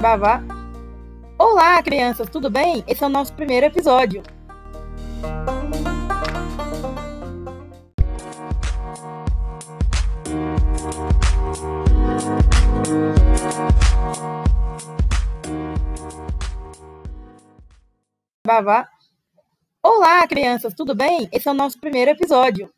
Babá. Olá, crianças, tudo bem? Esse é o nosso primeiro episódio. Babá. Olá, crianças, tudo bem? Esse é o nosso primeiro episódio.